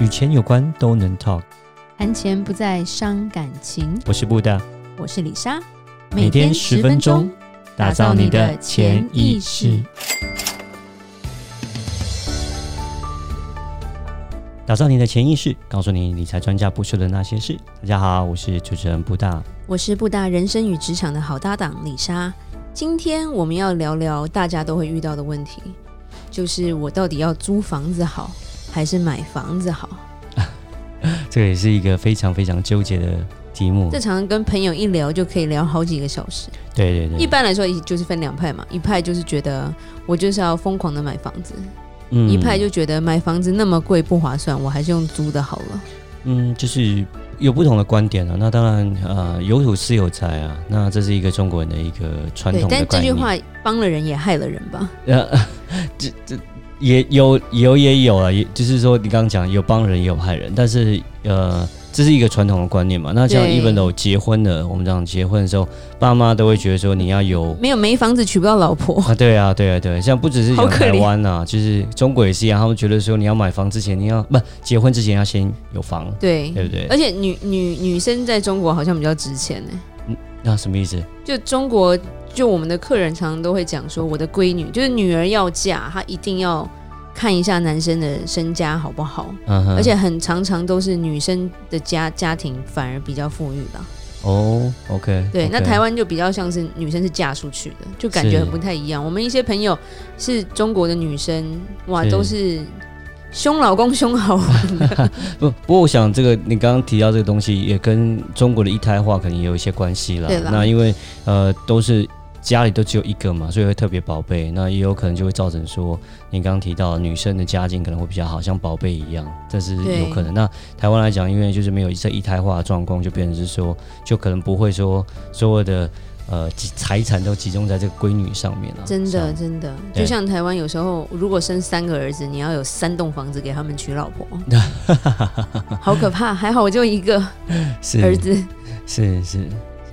与钱有关都能 talk，谈钱不再伤感情。我是布大，我是李莎，每天十分钟，打造你的潜意识，打造你的潜意识，告诉你理财专家不说的那些事。大家好，我是主持人布大，我是布大人生与职场的好搭档李莎。今天我们要聊聊大家都会遇到的问题，就是我到底要租房子好，还是买房子好？这个也是一个非常非常纠结的题目。这常常跟朋友一聊就可以聊好几个小时。对对对。一般来说，就是分两派嘛，一派就是觉得我就是要疯狂的买房子，嗯，一派就觉得买房子那么贵不划算，我还是用租的好了。嗯，就是。有不同的观点啊，那当然，呃，有土是有财啊，那这是一个中国人的一个传统的。但这句话帮了人也害了人吧？呃，这这也有有也有啊，也就是说你刚刚讲有帮人也有害人，但是呃。这是一个传统的观念嘛？那像 even though 结婚的，我们这样结婚的时候，爸妈都会觉得说你要有没有没房子娶不到老婆啊？对啊，对啊，对，像不只是讲台湾啊，就是中国也是一样，他们觉得说你要买房之前，你要不结婚之前要先有房，对对不对？而且女女女生在中国好像比较值钱呢。嗯，那什么意思？就中国，就我们的客人常常都会讲说，我的闺女就是女儿要嫁，她一定要。看一下男生的身家好不好？Uh huh. 而且很常常都是女生的家家庭反而比较富裕吧。哦、oh，OK，对，okay. 那台湾就比较像是女生是嫁出去的，就感觉很不太一样。我们一些朋友是中国的女生，哇，是都是凶老公凶好玩的。不，不过我想这个你刚刚提到这个东西，也跟中国的一胎化可能也有一些关系了。对啦那因为呃都是。家里都只有一个嘛，所以会特别宝贝。那也有可能就会造成说，你刚刚提到女生的家境可能会比较好，像宝贝一样，这是有可能。那台湾来讲，因为就是没有这一胎化的状况，就变成是说，就可能不会说所有的呃财产都集中在这个闺女上面了。真的，真的，就像台湾有时候如果生三个儿子，你要有三栋房子给他们娶老婆，好可怕。还好我就一个 儿子，是是。是是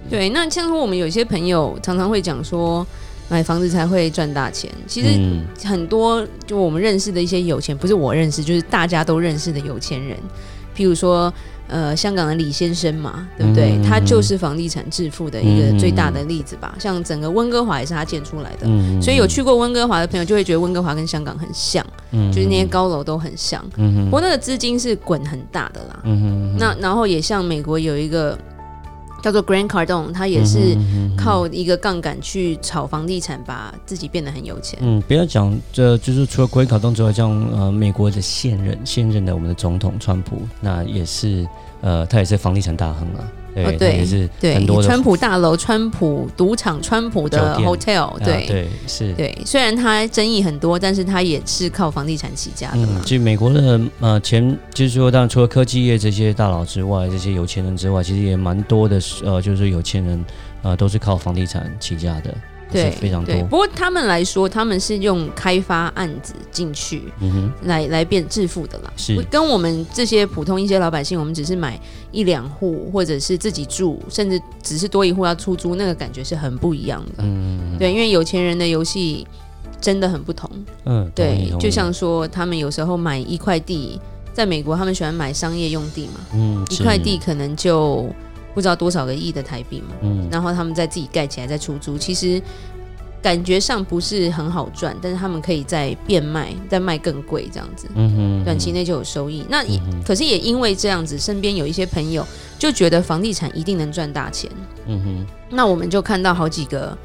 对，那像说我们有些朋友常常会讲说，买房子才会赚大钱。其实很多就我们认识的一些有钱，不是我认识，就是大家都认识的有钱人。譬如说，呃，香港的李先生嘛，对不对？他就是房地产致富的一个最大的例子吧。像整个温哥华也是他建出来的，所以有去过温哥华的朋友就会觉得温哥华跟香港很像，就是那些高楼都很像。不过那个资金是滚很大的啦。那然后也像美国有一个。叫做 Grand Cardone，他也是靠一个杠杆去炒房地产，把自己变得很有钱。嗯，不要讲，这就是除了 Grand Cardone 之外，像呃美国的现任现任的我们的总统川普，那也是呃他也是房地产大亨啊。对，哦、对也是很多的川普大楼、川普赌场、川普的 hotel，对、啊、对是，对。虽然他争议很多，但是他也是靠房地产起家的嘛。其实、嗯、美国的呃前，就是说，当然除了科技业这些大佬之外，这些有钱人之外，其实也蛮多的，呃，就是有钱人呃都是靠房地产起家的。对，非常多。不过他们来说，他们是用开发案子进去，嗯哼，来来变致富的啦。是跟我们这些普通一些老百姓，我们只是买一两户，或者是自己住，甚至只是多一户要出租，那个感觉是很不一样的。嗯，对，因为有钱人的游戏真的很不同。嗯，对，就像说他们有时候买一块地，在美国他们喜欢买商业用地嘛，嗯，一块地可能就。不知道多少个亿的台币嘛，嗯，然后他们再自己盖起来再出租，其实感觉上不是很好赚，但是他们可以再变卖，再卖更贵这样子，嗯哼，短期内就有收益。那也、嗯、可是也因为这样子，身边有一些朋友就觉得房地产一定能赚大钱，嗯哼，那我们就看到好几个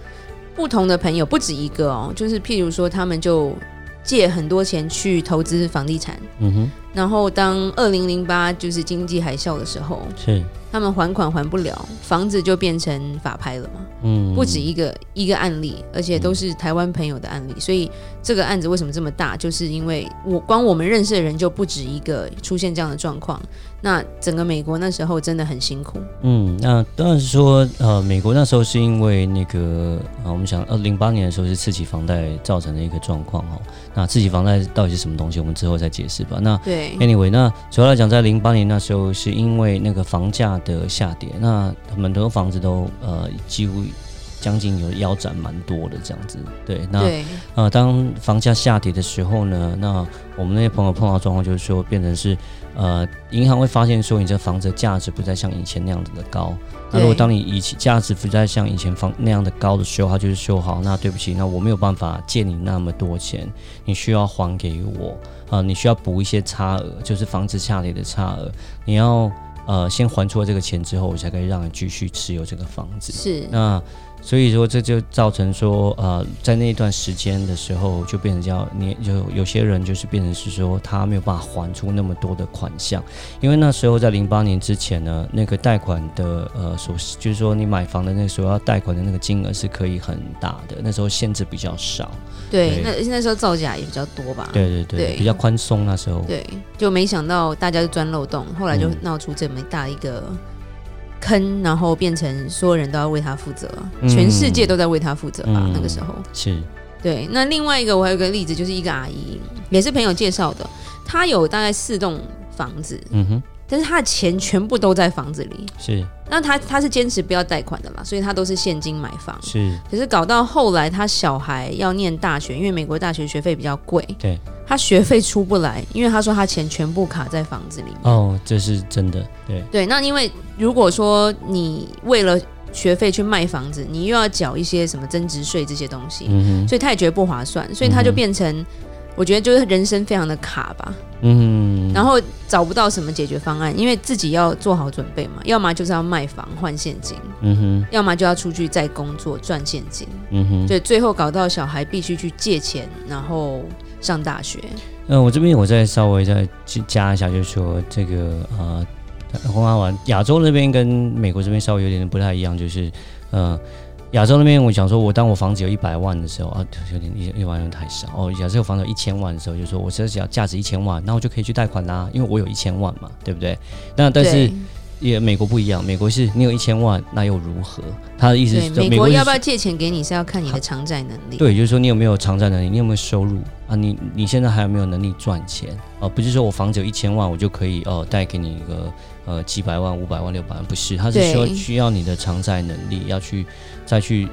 不同的朋友，不止一个哦，就是譬如说他们就借很多钱去投资房地产，嗯哼，然后当二零零八就是经济海啸的时候，是。他们还款还不了，房子就变成法拍了嘛？嗯，不止一个一个案例，而且都是台湾朋友的案例。所以这个案子为什么这么大？就是因为我光我们认识的人就不止一个出现这样的状况。那整个美国那时候真的很辛苦。嗯，那当然是说，呃，美国那时候是因为那个啊，我们想，呃，零八年的时候是刺激房贷造成的一个状况哦。那刺激房贷到底是什么东西？我们之后再解释吧。那对，anyway，那主要来讲，在零八年那时候是因为那个房价的下跌，那很多房子都呃几乎将近有腰斩蛮多的这样子。对，那对呃，当房价下跌的时候呢，那我们那些朋友碰到状况就是说，变成是呃，银行会发现说，你这房子价值不再像以前那样子的高。那如果当你以前价值不再像以前房那样的高的时候，它就是修好，那对不起，那我没有办法借你那么多钱，你需要还给我啊、呃，你需要补一些差额，就是房子下跌的差额，你要呃先还出了这个钱之后，我才可以让你继续持有这个房子。是那。所以说，这就造成说，呃，在那一段时间的时候，就变成叫你就有些人就是变成是说，他没有办法还出那么多的款项，因为那时候在零八年之前呢，那个贷款的呃所就是说你买房的那个时候要贷款的那个金额是可以很大的，那时候限制比较少。对，对那那时候造假也比较多吧？对对对，对比较宽松那时候。对，就没想到大家就钻漏洞，后来就闹出这么大一个。坑，然后变成所有人都要为他负责，嗯、全世界都在为他负责吧？嗯、那个时候是对。那另外一个，我还有个例子，就是一个阿姨，也是朋友介绍的，她有大概四栋房子，嗯哼，但是她的钱全部都在房子里，是。那她她是坚持不要贷款的嘛，所以她都是现金买房，是。可是搞到后来，她小孩要念大学，因为美国大学学费比较贵，对。他学费出不来，因为他说他钱全部卡在房子里面。哦，这是真的，对对。那因为如果说你为了学费去卖房子，你又要缴一些什么增值税这些东西，所以他也觉得不划算，所以他就变成，嗯、我觉得就是人生非常的卡吧，嗯，然后找不到什么解决方案，因为自己要做好准备嘛，要么就是要卖房换现金，嗯哼，要么就要出去再工作赚现金，嗯哼，所以最后搞到小孩必须去借钱，然后。上大学，嗯，我这边我再稍微再加一下，就是说这个呃，红花湾亚洲那边跟美国这边稍微有点不太一样，就是呃，亚洲那边我想说，我当我房子有一百万的时候啊，有点一一万元太少哦。假设我房子有一千万的时候，就说我只要价值一千万，那我就可以去贷款啦，因为我有一千万嘛，对不对？那但是。也美国不一样，美国是你有一千万，那又如何？他的意思是，美国要不要借钱给你是要看你的偿债能力。对，就是说你有没有偿债能力，你有没有收入啊？你你现在还有没有能力赚钱啊？不是说我房子有一千万，我就可以哦贷给你一个呃几百万、五百万、六百万，不是，他是说需要你的偿债能力，要去再去，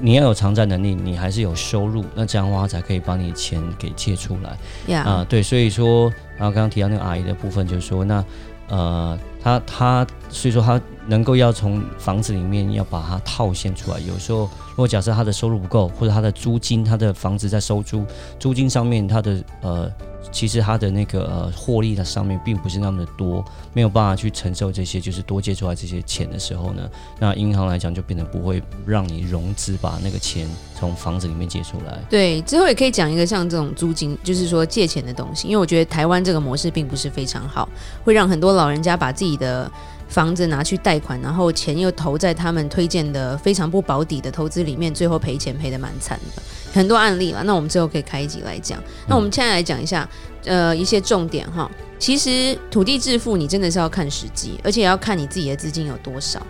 你要有偿债能力，你还是有收入，那这样的话才可以把你钱给借出来。啊，对，所以说，然后刚刚提到那个阿姨的部分，就是说那。呃，他他所以说他能够要从房子里面要把它套现出来。有时候，如果假设他的收入不够，或者他的租金，他的房子在收租，租金上面他的呃，其实它的那个呃获利的上面并不是那么的多，没有办法去承受这些就是多借出来这些钱的时候呢，那银行来讲就变得不会让你融资把那个钱从房子里面借出来。对，之后也可以讲一个像这种租金，就是说借钱的东西，因为我觉得台湾这个模式并不是非常好，会让很多老人家把自己的房子拿去贷款，然后钱又投在他们推荐的非常不保底的投资里面，最后赔钱赔得蛮惨的，很多案例了。那我们最后可以开一集来讲。那我们现在来讲一下，呃，一些重点哈。其实土地致富，你真的是要看时机，而且也要看你自己的资金有多少。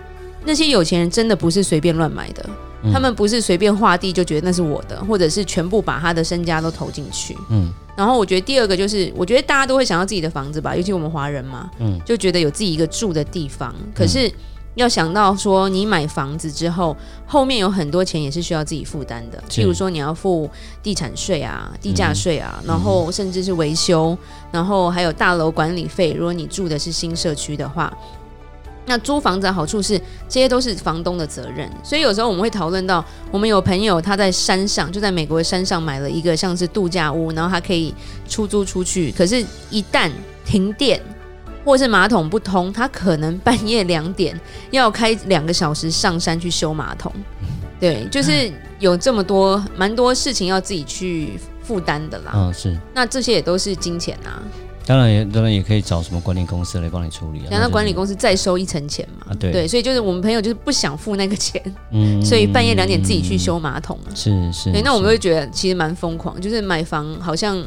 那些有钱人真的不是随便乱买的。他们不是随便划地就觉得那是我的，或者是全部把他的身家都投进去。嗯，然后我觉得第二个就是，我觉得大家都会想要自己的房子吧，尤其我们华人嘛，嗯，就觉得有自己一个住的地方。可是要想到说，你买房子之后，后面有很多钱也是需要自己负担的，譬如说你要付地产税啊、地价税啊，然后甚至是维修，然后还有大楼管理费。如果你住的是新社区的话。那租房子的好处是，这些都是房东的责任，所以有时候我们会讨论到，我们有朋友他在山上，就在美国的山上买了一个像是度假屋，然后他可以出租出去，可是，一旦停电或是马桶不通，他可能半夜两点要开两个小时上山去修马桶，对，就是有这么多蛮多事情要自己去负担的啦。嗯，是。那这些也都是金钱啊。当然也当然也可以找什么管理公司来帮你处理啊。然后管理公司再收一层钱嘛。啊，对对，所以就是我们朋友就是不想付那个钱，嗯，所以半夜两点自己去修马桶。是是。对，那我们会觉得其实蛮疯狂，就是买房好像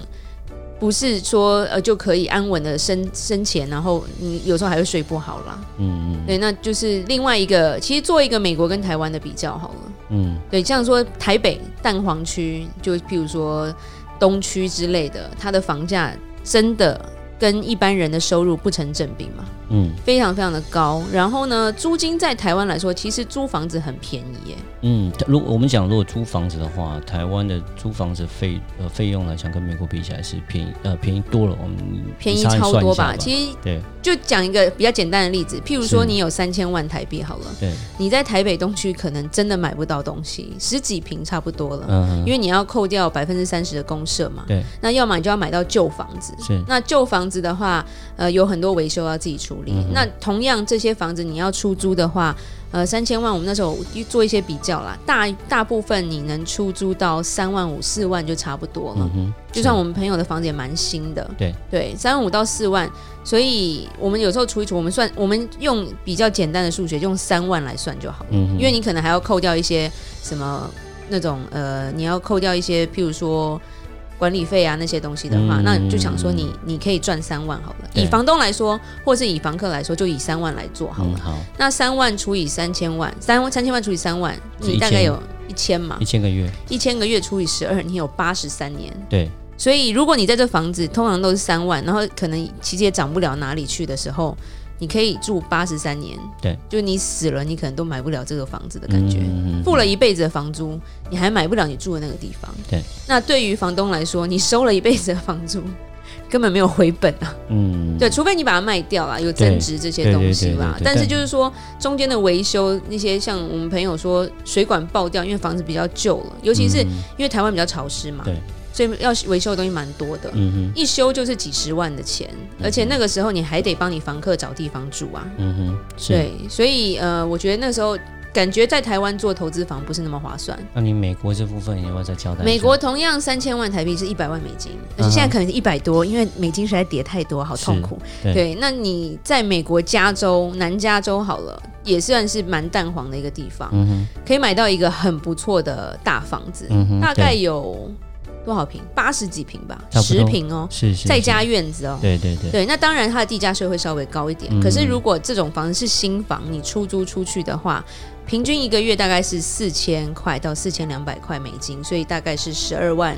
不是说呃就可以安稳的生生钱，然后你有时候还会睡不好啦。嗯嗯。对，那就是另外一个，其实做一个美国跟台湾的比较好了。嗯。对，这样说台北蛋黄区，就譬如说东区之类的，它的房价。真的跟一般人的收入不成正比吗，嗯，非常非常的高。然后呢，租金在台湾来说，其实租房子很便宜耶。嗯，如果我们讲如果租房子的话，台湾的租房子费呃费用来讲，跟美国比起来是便宜呃便宜多了。我们便宜超多吧？其实对，就讲一个比较简单的例子，譬如说你有三千万台币好了，对，你在台北东区可能真的买不到东西，十几平差不多了，嗯，因为你要扣掉百分之三十的公社嘛，对，那要么你就要买到旧房子，是，那旧房子的话，呃，有很多维修要自己处理。嗯、那同样这些房子你要出租的话，呃，三千万，我们那时候做一些比较啦，大大部分你能出租到三万五、四万就差不多了。嗯、就算我们朋友的房子也蛮新的，对对，三万五到四万，所以我们有时候除一除，我们算我们用比较简单的数学，用三万来算就好了。嗯，因为你可能还要扣掉一些什么那种呃，你要扣掉一些，譬如说。管理费啊那些东西的话，嗯、那你就想说你你可以赚三万好了。以房东来说，或是以房客来说，就以三万来做好了。嗯、好，那三万除以三千万，三万三千万除以三万，你大概有一千嘛？一千个月，一千个月除以十二，你有八十三年。对，所以如果你在这房子通常都是三万，然后可能其实也涨不了哪里去的时候。你可以住八十三年，对，就你死了，你可能都买不了这个房子的感觉，嗯、付了一辈子的房租，你还买不了你住的那个地方。对，那对于房东来说，你收了一辈子的房租，根本没有回本啊。嗯，对，除非你把它卖掉了，有增值这些东西吧。但是就是说，中间的维修那些，像我们朋友说水管爆掉，因为房子比较旧了，尤其是因为台湾比较潮湿嘛。对。所以要维修的东西蛮多的，一修就是几十万的钱，而且那个时候你还得帮你房客找地方住啊，嗯哼，对，所以呃，我觉得那时候感觉在台湾做投资房不是那么划算。那你美国这部分你要不要再交代？美国同样三千万台币是一百万美金，而且现在可能是一百多，因为美金实在跌太多，好痛苦。对，对，那你在美国加州南加州好了，也算是蛮淡黄的一个地方，可以买到一个很不错的大房子，大概有。多少平？八十几平吧，十平哦，是是，再加院子哦，对对对，对。那当然，它的地价税会稍微高一点。嗯、可是，如果这种房子是新房，你出租出去的话，平均一个月大概是四千块到四千两百块美金，所以大概是十二万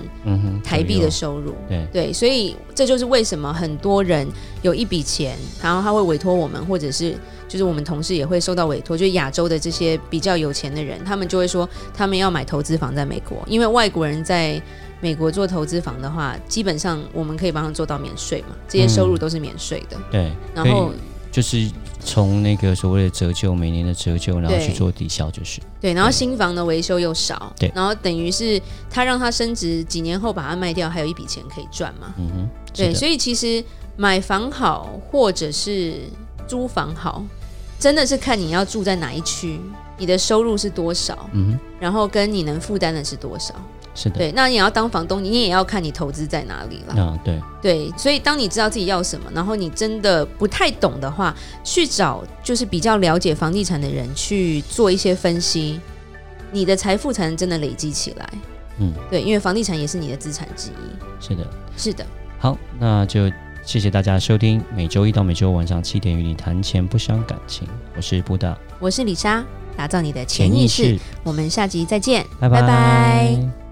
台币的收入。对对，所以这就是为什么很多人有一笔钱，然后他会委托我们，或者是就是我们同事也会收到委托，就是亚洲的这些比较有钱的人，他们就会说他们要买投资房在美国，因为外国人在。美国做投资房的话，基本上我们可以帮他做到免税嘛，这些收入都是免税的。嗯、对，然后就是从那个所谓的折旧，每年的折旧，然后去做抵消，就是对。对，然后新房的维修又少，对，然后等于是他让他升值，几年后把它卖掉，还有一笔钱可以赚嘛。嗯哼，对，所以其实买房好，或者是租房好，真的是看你要住在哪一区，你的收入是多少，嗯哼，然后跟你能负担的是多少。是的，对，那你要当房东，你也要看你投资在哪里了。啊，对，对，所以当你知道自己要什么，然后你真的不太懂的话，去找就是比较了解房地产的人去做一些分析，你的财富才能真的累积起来。嗯，对，因为房地产也是你的资产之一。是的，是的。好，那就谢谢大家收听，每周一到每周五晚上七点与你谈钱不伤感情，我是布达，我是李莎，打造你的潜意识，我们下集再见，拜拜。拜拜。